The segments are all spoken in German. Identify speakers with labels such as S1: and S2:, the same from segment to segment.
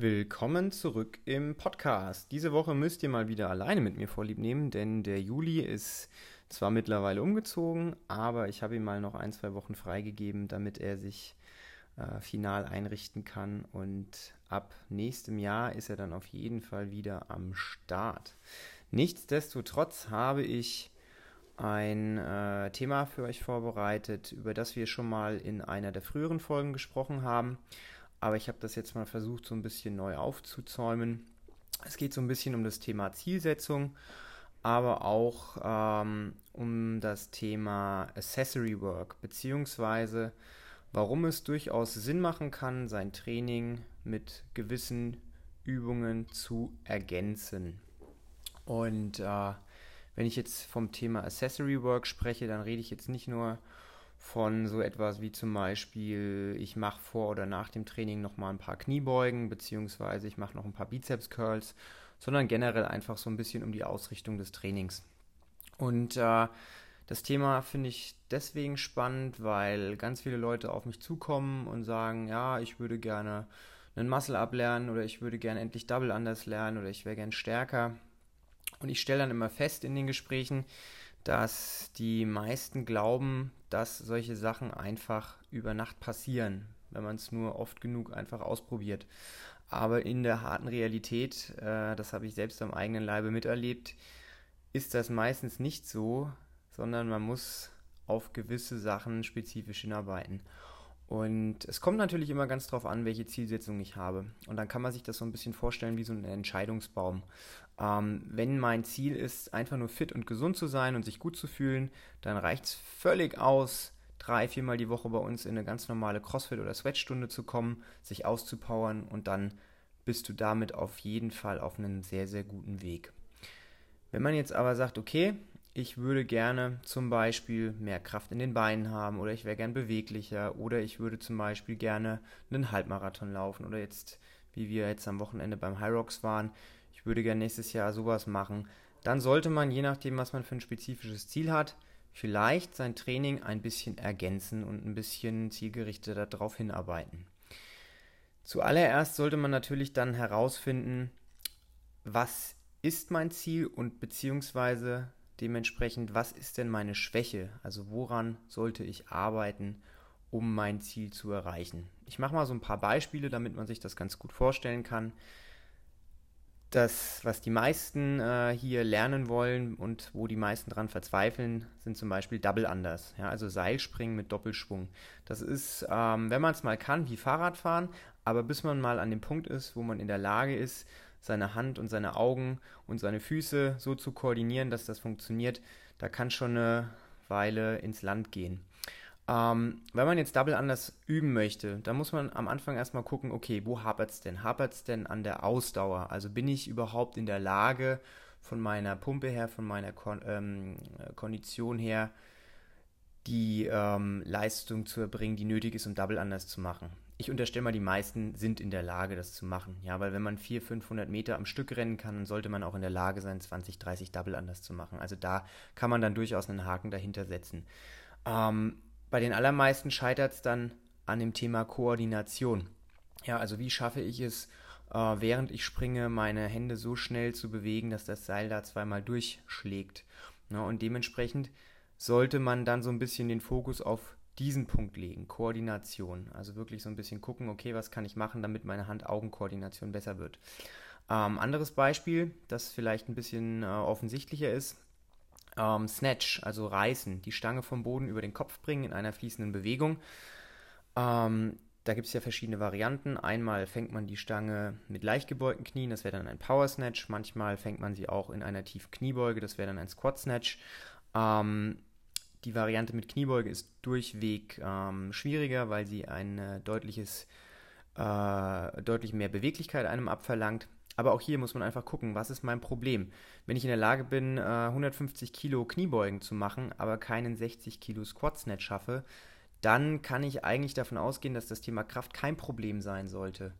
S1: Willkommen zurück im Podcast. Diese Woche müsst ihr mal wieder alleine mit mir vorlieb nehmen, denn der Juli ist zwar mittlerweile umgezogen, aber ich habe ihm mal noch ein, zwei Wochen freigegeben, damit er sich äh, final einrichten kann. Und ab nächstem Jahr ist er dann auf jeden Fall wieder am Start. Nichtsdestotrotz habe ich ein äh, Thema für euch vorbereitet, über das wir schon mal in einer der früheren Folgen gesprochen haben. Aber ich habe das jetzt mal versucht, so ein bisschen neu aufzuzäumen. Es geht so ein bisschen um das Thema Zielsetzung, aber auch ähm, um das Thema Accessory Work, beziehungsweise warum es durchaus Sinn machen kann, sein Training mit gewissen Übungen zu ergänzen. Und äh, wenn ich jetzt vom Thema Accessory Work spreche, dann rede ich jetzt nicht nur von so etwas wie zum Beispiel, ich mache vor oder nach dem Training nochmal ein paar Kniebeugen, beziehungsweise ich mache noch ein paar Bizeps Curls, sondern generell einfach so ein bisschen um die Ausrichtung des Trainings. Und äh, das Thema finde ich deswegen spannend, weil ganz viele Leute auf mich zukommen und sagen, ja, ich würde gerne einen Muscle ablernen oder ich würde gerne endlich Double anders lernen oder ich wäre gern stärker. Und ich stelle dann immer fest in den Gesprächen, dass die meisten glauben, dass solche Sachen einfach über Nacht passieren, wenn man es nur oft genug einfach ausprobiert. Aber in der harten Realität, äh, das habe ich selbst am eigenen Leibe miterlebt, ist das meistens nicht so, sondern man muss auf gewisse Sachen spezifisch hinarbeiten. Und es kommt natürlich immer ganz darauf an, welche Zielsetzung ich habe. Und dann kann man sich das so ein bisschen vorstellen wie so ein Entscheidungsbaum. Ähm, wenn mein Ziel ist, einfach nur fit und gesund zu sein und sich gut zu fühlen, dann reicht es völlig aus, drei, viermal die Woche bei uns in eine ganz normale CrossFit- oder Sweatstunde zu kommen, sich auszupowern und dann bist du damit auf jeden Fall auf einem sehr, sehr guten Weg. Wenn man jetzt aber sagt, okay, ich würde gerne zum Beispiel mehr Kraft in den Beinen haben oder ich wäre gern beweglicher oder ich würde zum Beispiel gerne einen Halbmarathon laufen oder jetzt, wie wir jetzt am Wochenende beim High Rocks waren, ich würde gerne nächstes Jahr sowas machen, dann sollte man, je nachdem, was man für ein spezifisches Ziel hat, vielleicht sein Training ein bisschen ergänzen und ein bisschen zielgerichteter darauf hinarbeiten. Zuallererst sollte man natürlich dann herausfinden, was ist mein Ziel und beziehungsweise Dementsprechend, was ist denn meine Schwäche? Also woran sollte ich arbeiten, um mein Ziel zu erreichen? Ich mache mal so ein paar Beispiele, damit man sich das ganz gut vorstellen kann. Das, was die meisten äh, hier lernen wollen und wo die meisten dran verzweifeln, sind zum Beispiel Double Unders, ja, also Seilspringen mit Doppelschwung. Das ist, ähm, wenn man es mal kann, wie Fahrradfahren, aber bis man mal an dem Punkt ist, wo man in der Lage ist, seine Hand und seine Augen und seine Füße so zu koordinieren, dass das funktioniert, da kann schon eine Weile ins Land gehen. Ähm, wenn man jetzt Double anders üben möchte, dann muss man am Anfang erstmal gucken, okay, wo hapert es denn? Hapert es denn an der Ausdauer? Also bin ich überhaupt in der Lage, von meiner Pumpe her, von meiner Kon ähm, Kondition her, die ähm, Leistung zu erbringen, die nötig ist, um Double anders zu machen ich unterstelle mal, die meisten sind in der Lage, das zu machen. Ja, weil wenn man 400, 500 Meter am Stück rennen kann, dann sollte man auch in der Lage sein, 20, 30 Double anders zu machen. Also da kann man dann durchaus einen Haken dahinter setzen. Ähm, bei den allermeisten scheitert es dann an dem Thema Koordination. Ja, also wie schaffe ich es, äh, während ich springe, meine Hände so schnell zu bewegen, dass das Seil da zweimal durchschlägt. Ja, und dementsprechend sollte man dann so ein bisschen den Fokus auf diesen Punkt legen, Koordination. Also wirklich so ein bisschen gucken, okay, was kann ich machen, damit meine Hand-Augen-Koordination besser wird. Ähm, anderes Beispiel, das vielleicht ein bisschen äh, offensichtlicher ist, ähm, Snatch, also reißen, die Stange vom Boden über den Kopf bringen in einer fließenden Bewegung. Ähm, da gibt es ja verschiedene Varianten. Einmal fängt man die Stange mit leicht gebeugten Knien, das wäre dann ein Power Snatch. Manchmal fängt man sie auch in einer tiefen Kniebeuge, das wäre dann ein Squat Snatch. Ähm, die Variante mit Kniebeuge ist durchweg ähm, schwieriger, weil sie ein äh, deutliches, äh, deutlich mehr Beweglichkeit einem abverlangt. Aber auch hier muss man einfach gucken, was ist mein Problem. Wenn ich in der Lage bin, äh, 150 Kilo Kniebeugen zu machen, aber keinen 60 Kilo Squat Snatch schaffe, dann kann ich eigentlich davon ausgehen, dass das Thema Kraft kein Problem sein sollte.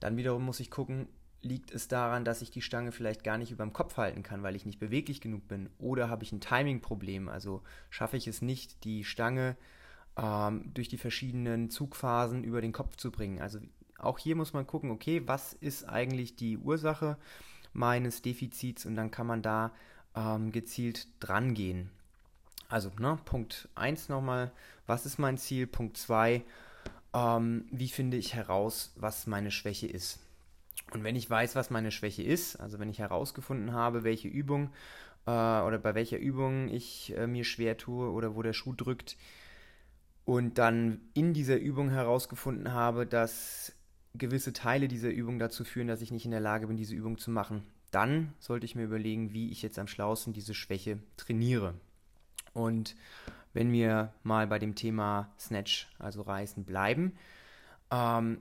S1: Dann wiederum muss ich gucken, liegt es daran, dass ich die Stange vielleicht gar nicht über dem Kopf halten kann, weil ich nicht beweglich genug bin? Oder habe ich ein Timing-Problem? Also schaffe ich es nicht, die Stange ähm, durch die verschiedenen Zugphasen über den Kopf zu bringen? Also auch hier muss man gucken, okay, was ist eigentlich die Ursache meines Defizits und dann kann man da ähm, gezielt dran gehen. Also, ne, Punkt 1 nochmal, was ist mein Ziel? Punkt 2, ähm, wie finde ich heraus, was meine Schwäche ist? Und wenn ich weiß, was meine Schwäche ist, also wenn ich herausgefunden habe, welche Übung äh, oder bei welcher Übung ich äh, mir schwer tue oder wo der Schuh drückt, und dann in dieser Übung herausgefunden habe, dass gewisse Teile dieser Übung dazu führen, dass ich nicht in der Lage bin, diese Übung zu machen, dann sollte ich mir überlegen, wie ich jetzt am schlausten diese Schwäche trainiere. Und wenn wir mal bei dem Thema Snatch, also Reißen, bleiben, ähm,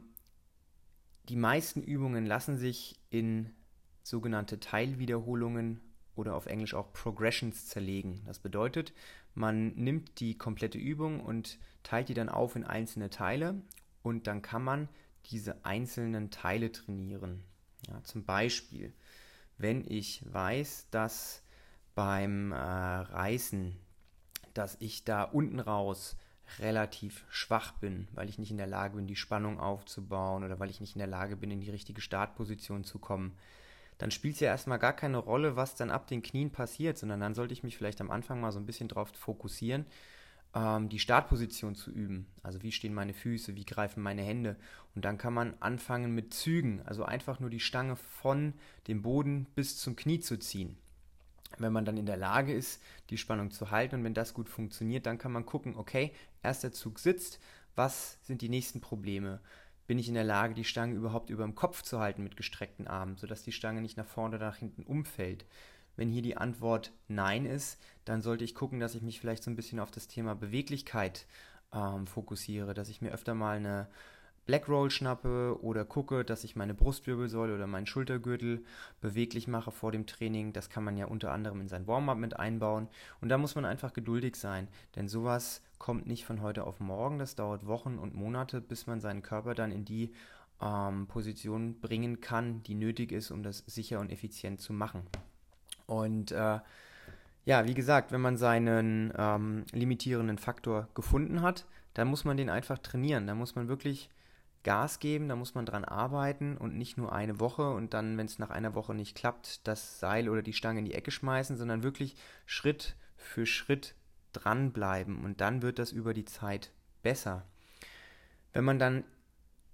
S1: die meisten Übungen lassen sich in sogenannte Teilwiederholungen oder auf Englisch auch Progressions zerlegen. Das bedeutet, man nimmt die komplette Übung und teilt die dann auf in einzelne Teile und dann kann man diese einzelnen Teile trainieren. Ja, zum Beispiel, wenn ich weiß, dass beim äh, Reißen, dass ich da unten raus relativ schwach bin, weil ich nicht in der Lage bin, die Spannung aufzubauen oder weil ich nicht in der Lage bin, in die richtige Startposition zu kommen, dann spielt es ja erstmal gar keine Rolle, was dann ab den Knien passiert, sondern dann sollte ich mich vielleicht am Anfang mal so ein bisschen darauf fokussieren, ähm, die Startposition zu üben. Also wie stehen meine Füße, wie greifen meine Hände. Und dann kann man anfangen mit Zügen, also einfach nur die Stange von dem Boden bis zum Knie zu ziehen. Wenn man dann in der Lage ist, die Spannung zu halten und wenn das gut funktioniert, dann kann man gucken, okay, erster Zug sitzt, was sind die nächsten Probleme? bin ich in der Lage, die Stange überhaupt über dem Kopf zu halten mit gestreckten Armen, sodass die Stange nicht nach vorne oder nach hinten umfällt. Wenn hier die Antwort Nein ist, dann sollte ich gucken, dass ich mich vielleicht so ein bisschen auf das Thema Beweglichkeit ähm, fokussiere, dass ich mir öfter mal eine Black Roll schnappe oder gucke, dass ich meine Brustwirbelsäule oder meinen Schultergürtel beweglich mache vor dem Training. Das kann man ja unter anderem in sein Warm-up mit einbauen. Und da muss man einfach geduldig sein, denn sowas kommt nicht von heute auf morgen. Das dauert Wochen und Monate, bis man seinen Körper dann in die ähm, Position bringen kann, die nötig ist, um das sicher und effizient zu machen. Und äh, ja, wie gesagt, wenn man seinen ähm, limitierenden Faktor gefunden hat, dann muss man den einfach trainieren. Da muss man wirklich Gas geben, da muss man dran arbeiten und nicht nur eine Woche und dann, wenn es nach einer Woche nicht klappt, das Seil oder die Stange in die Ecke schmeißen, sondern wirklich Schritt für Schritt dranbleiben und dann wird das über die Zeit besser. Wenn man dann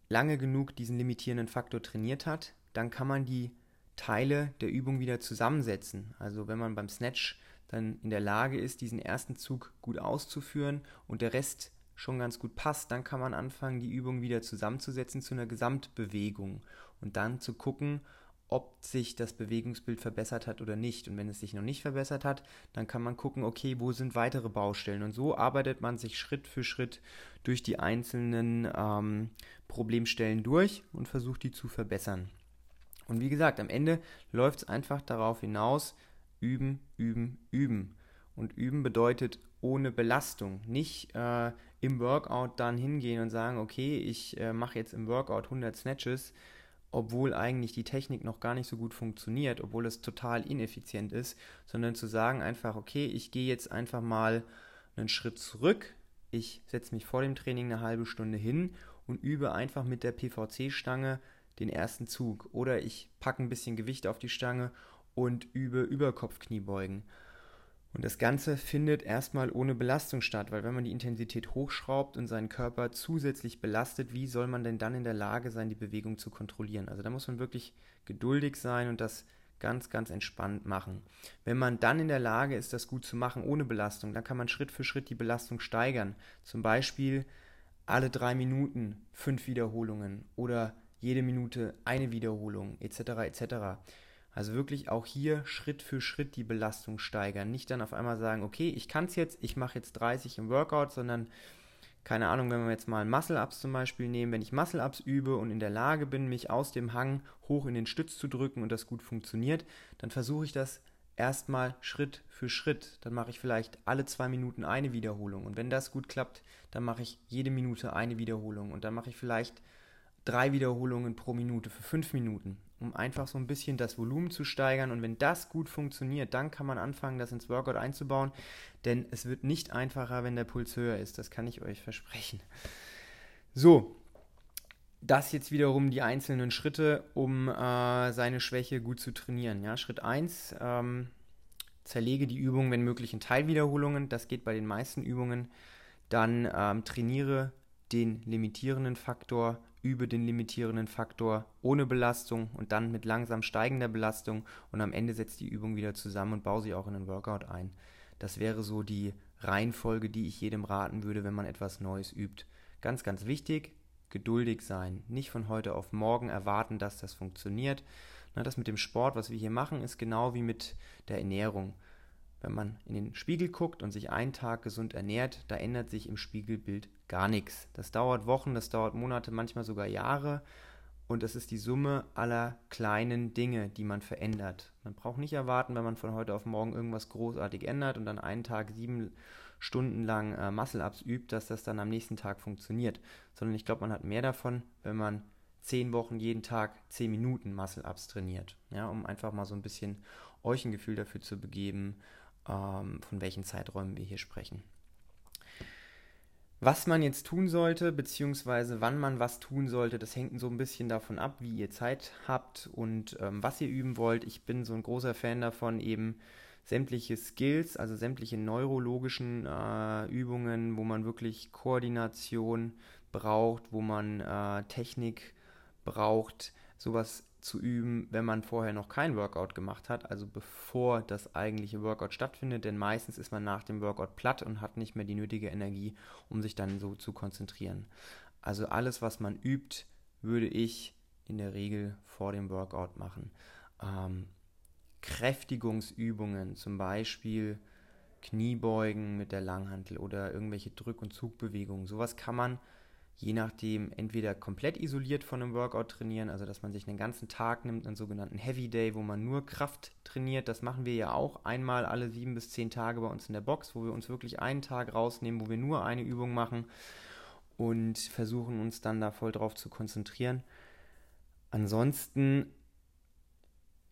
S1: lange genug diesen limitierenden Faktor trainiert hat, dann kann man die Teile der Übung wieder zusammensetzen. Also wenn man beim Snatch dann in der Lage ist, diesen ersten Zug gut auszuführen und der Rest schon ganz gut passt, dann kann man anfangen, die Übung wieder zusammenzusetzen zu einer Gesamtbewegung und dann zu gucken, ob sich das Bewegungsbild verbessert hat oder nicht. Und wenn es sich noch nicht verbessert hat, dann kann man gucken, okay, wo sind weitere Baustellen. Und so arbeitet man sich Schritt für Schritt durch die einzelnen ähm, Problemstellen durch und versucht die zu verbessern. Und wie gesagt, am Ende läuft es einfach darauf hinaus, üben, üben, üben. Und üben bedeutet ohne Belastung. Nicht äh, im Workout dann hingehen und sagen, okay, ich äh, mache jetzt im Workout 100 Snatches, obwohl eigentlich die Technik noch gar nicht so gut funktioniert, obwohl es total ineffizient ist, sondern zu sagen einfach, okay, ich gehe jetzt einfach mal einen Schritt zurück, ich setze mich vor dem Training eine halbe Stunde hin und übe einfach mit der PVC-Stange den ersten Zug oder ich packe ein bisschen Gewicht auf die Stange und übe Überkopfkniebeugen. Und das Ganze findet erstmal ohne Belastung statt, weil wenn man die Intensität hochschraubt und seinen Körper zusätzlich belastet, wie soll man denn dann in der Lage sein, die Bewegung zu kontrollieren? Also da muss man wirklich geduldig sein und das ganz, ganz entspannt machen. Wenn man dann in der Lage ist, das gut zu machen ohne Belastung, dann kann man Schritt für Schritt die Belastung steigern. Zum Beispiel alle drei Minuten fünf Wiederholungen oder jede Minute eine Wiederholung etc. etc. Also wirklich auch hier Schritt für Schritt die Belastung steigern. Nicht dann auf einmal sagen, okay, ich kann es jetzt, ich mache jetzt 30 im Workout, sondern keine Ahnung, wenn wir jetzt mal Muscle-Ups zum Beispiel nehmen, wenn ich Muscle-Ups übe und in der Lage bin, mich aus dem Hang hoch in den Stütz zu drücken und das gut funktioniert, dann versuche ich das erstmal Schritt für Schritt. Dann mache ich vielleicht alle zwei Minuten eine Wiederholung. Und wenn das gut klappt, dann mache ich jede Minute eine Wiederholung. Und dann mache ich vielleicht drei Wiederholungen pro Minute für fünf Minuten, um einfach so ein bisschen das Volumen zu steigern. Und wenn das gut funktioniert, dann kann man anfangen, das ins Workout einzubauen. Denn es wird nicht einfacher, wenn der Puls höher ist. Das kann ich euch versprechen. So, das jetzt wiederum die einzelnen Schritte, um äh, seine Schwäche gut zu trainieren. Ja, Schritt 1, ähm, zerlege die Übung, wenn möglich, in Teilwiederholungen. Das geht bei den meisten Übungen. Dann ähm, trainiere den limitierenden Faktor, übe den limitierenden Faktor ohne Belastung und dann mit langsam steigender Belastung und am Ende setzt die Übung wieder zusammen und baue sie auch in einen Workout ein. Das wäre so die Reihenfolge, die ich jedem raten würde, wenn man etwas Neues übt. Ganz, ganz wichtig, geduldig sein. Nicht von heute auf morgen erwarten, dass das funktioniert. Na, das mit dem Sport, was wir hier machen, ist genau wie mit der Ernährung. Wenn man in den Spiegel guckt und sich einen Tag gesund ernährt, da ändert sich im Spiegelbild gar nichts. Das dauert Wochen, das dauert Monate, manchmal sogar Jahre. Und das ist die Summe aller kleinen Dinge, die man verändert. Man braucht nicht erwarten, wenn man von heute auf morgen irgendwas großartig ändert und dann einen Tag sieben Stunden lang äh, Muscle-Ups übt, dass das dann am nächsten Tag funktioniert. Sondern ich glaube, man hat mehr davon, wenn man zehn Wochen jeden Tag zehn Minuten Muscle-Ups trainiert. Ja, um einfach mal so ein bisschen euch ein Gefühl dafür zu begeben, ähm, von welchen Zeiträumen wir hier sprechen. Was man jetzt tun sollte, beziehungsweise wann man was tun sollte, das hängt so ein bisschen davon ab, wie ihr Zeit habt und ähm, was ihr üben wollt. Ich bin so ein großer Fan davon, eben sämtliche Skills, also sämtliche neurologischen äh, Übungen, wo man wirklich Koordination braucht, wo man äh, Technik braucht, sowas zu üben, wenn man vorher noch kein Workout gemacht hat, also bevor das eigentliche Workout stattfindet, denn meistens ist man nach dem Workout platt und hat nicht mehr die nötige Energie, um sich dann so zu konzentrieren. Also alles, was man übt, würde ich in der Regel vor dem Workout machen. Ähm, Kräftigungsübungen, zum Beispiel Kniebeugen mit der Langhantel oder irgendwelche Drück- und Zugbewegungen, sowas kann man je nachdem entweder komplett isoliert von einem Workout trainieren, also dass man sich einen ganzen Tag nimmt, einen sogenannten Heavy Day, wo man nur Kraft trainiert. Das machen wir ja auch einmal alle sieben bis zehn Tage bei uns in der Box, wo wir uns wirklich einen Tag rausnehmen, wo wir nur eine Übung machen und versuchen uns dann da voll drauf zu konzentrieren. Ansonsten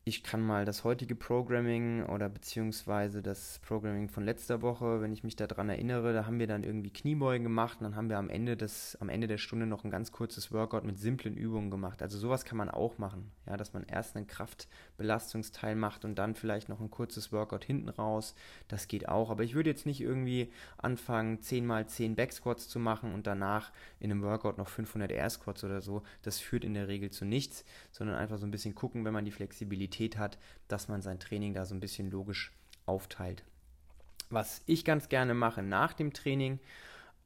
S1: ich kann mal das heutige Programming oder beziehungsweise das Programming von letzter Woche, wenn ich mich daran erinnere, da haben wir dann irgendwie Kniebeugen gemacht und dann haben wir am Ende, des, am Ende der Stunde noch ein ganz kurzes Workout mit simplen Übungen gemacht. Also sowas kann man auch machen, ja, dass man erst einen Kraftbelastungsteil macht und dann vielleicht noch ein kurzes Workout hinten raus. Das geht auch, aber ich würde jetzt nicht irgendwie anfangen, 10 mal 10 Backsquats zu machen und danach in einem Workout noch 500 Air Squats oder so. Das führt in der Regel zu nichts, sondern einfach so ein bisschen gucken, wenn man die Flexibilität Flexibilität hat, dass man sein Training da so ein bisschen logisch aufteilt. Was ich ganz gerne mache nach dem Training,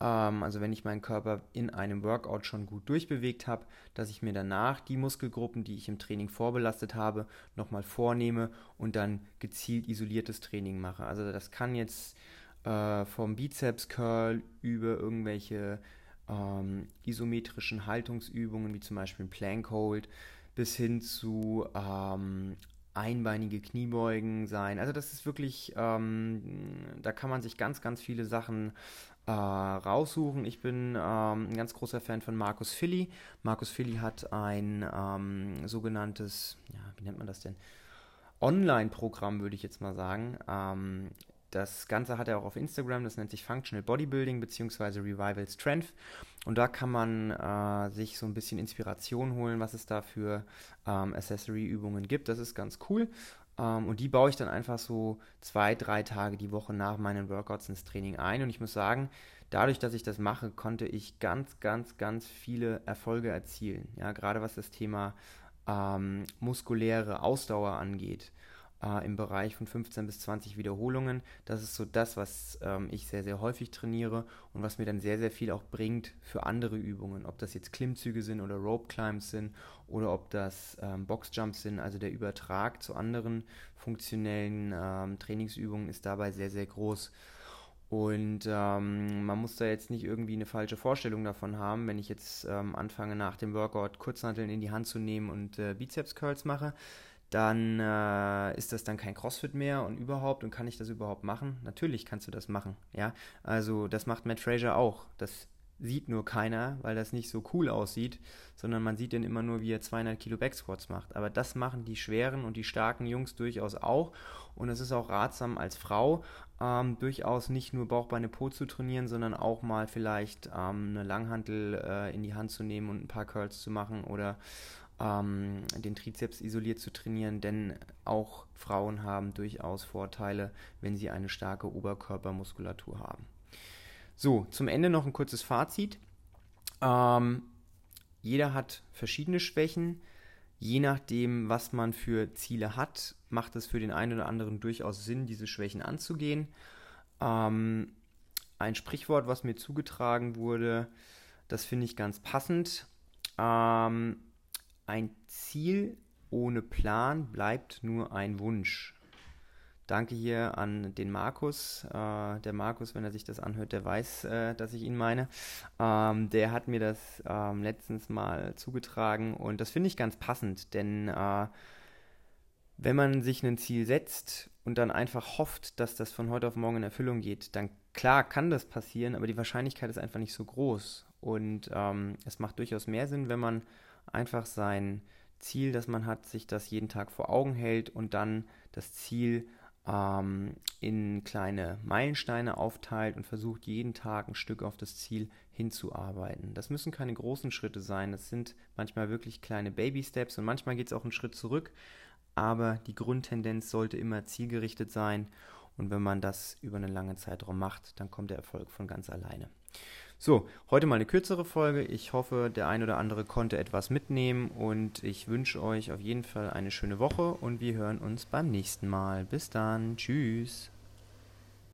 S1: ähm, also wenn ich meinen Körper in einem Workout schon gut durchbewegt habe, dass ich mir danach die Muskelgruppen, die ich im Training vorbelastet habe, nochmal vornehme und dann gezielt isoliertes Training mache. Also das kann jetzt äh, vom Bizeps Curl über irgendwelche ähm, isometrischen Haltungsübungen wie zum Beispiel Plank Hold bis hin zu ähm, einbeinige Kniebeugen sein. Also das ist wirklich, ähm, da kann man sich ganz, ganz viele Sachen äh, raussuchen. Ich bin ähm, ein ganz großer Fan von Markus Philly. Markus Philly hat ein ähm, sogenanntes, ja, wie nennt man das denn? Online-Programm, würde ich jetzt mal sagen. Das Ganze hat er auch auf Instagram, das nennt sich Functional Bodybuilding bzw. Revival Strength. Und da kann man äh, sich so ein bisschen Inspiration holen, was es da für ähm, Accessory-Übungen gibt. Das ist ganz cool. Ähm, und die baue ich dann einfach so zwei, drei Tage die Woche nach meinen Workouts ins Training ein. Und ich muss sagen, dadurch, dass ich das mache, konnte ich ganz, ganz, ganz viele Erfolge erzielen. Ja, gerade was das Thema ähm, muskuläre Ausdauer angeht äh, im Bereich von 15 bis 20 Wiederholungen. Das ist so das, was ähm, ich sehr, sehr häufig trainiere und was mir dann sehr, sehr viel auch bringt für andere Übungen. Ob das jetzt Klimmzüge sind oder Rope Climbs sind oder ob das ähm, Boxjumps sind. Also der Übertrag zu anderen funktionellen ähm, Trainingsübungen ist dabei sehr, sehr groß. Und ähm, man muss da jetzt nicht irgendwie eine falsche Vorstellung davon haben, wenn ich jetzt ähm, anfange nach dem Workout Kurzhanteln in die Hand zu nehmen und äh, Bizeps Curls mache dann äh, ist das dann kein CrossFit mehr und überhaupt und kann ich das überhaupt machen? Natürlich kannst du das machen, ja. Also das macht Matt Fraser auch. Das sieht nur keiner, weil das nicht so cool aussieht, sondern man sieht dann immer nur, wie er 200 Kilo Backsquats macht. Aber das machen die schweren und die starken Jungs durchaus auch. Und es ist auch ratsam als Frau, ähm, durchaus nicht nur Bauchbeine Po zu trainieren, sondern auch mal vielleicht ähm, eine Langhantel äh, in die Hand zu nehmen und ein paar Curls zu machen oder ähm, den Trizeps isoliert zu trainieren, denn auch Frauen haben durchaus Vorteile, wenn sie eine starke Oberkörpermuskulatur haben. So, zum Ende noch ein kurzes Fazit. Ähm, jeder hat verschiedene Schwächen. Je nachdem, was man für Ziele hat, macht es für den einen oder anderen durchaus Sinn, diese Schwächen anzugehen. Ähm, ein Sprichwort, was mir zugetragen wurde, das finde ich ganz passend. Ähm, ein Ziel ohne Plan bleibt nur ein Wunsch. Danke hier an den Markus. Äh, der Markus, wenn er sich das anhört, der weiß, äh, dass ich ihn meine. Ähm, der hat mir das ähm, letztens mal zugetragen und das finde ich ganz passend, denn äh, wenn man sich ein Ziel setzt und dann einfach hofft, dass das von heute auf morgen in Erfüllung geht, dann klar kann das passieren, aber die Wahrscheinlichkeit ist einfach nicht so groß. Und ähm, es macht durchaus mehr Sinn, wenn man einfach sein Ziel, das man hat, sich das jeden Tag vor Augen hält und dann das Ziel ähm, in kleine Meilensteine aufteilt und versucht jeden Tag ein Stück auf das Ziel hinzuarbeiten. Das müssen keine großen Schritte sein, das sind manchmal wirklich kleine Baby-Steps und manchmal geht es auch einen Schritt zurück, aber die Grundtendenz sollte immer zielgerichtet sein und wenn man das über einen langen Zeitraum macht, dann kommt der Erfolg von ganz alleine. So, heute mal eine kürzere Folge. Ich hoffe, der ein oder andere konnte etwas mitnehmen und ich wünsche euch auf jeden Fall eine schöne Woche und wir hören uns beim nächsten Mal. Bis dann. Tschüss.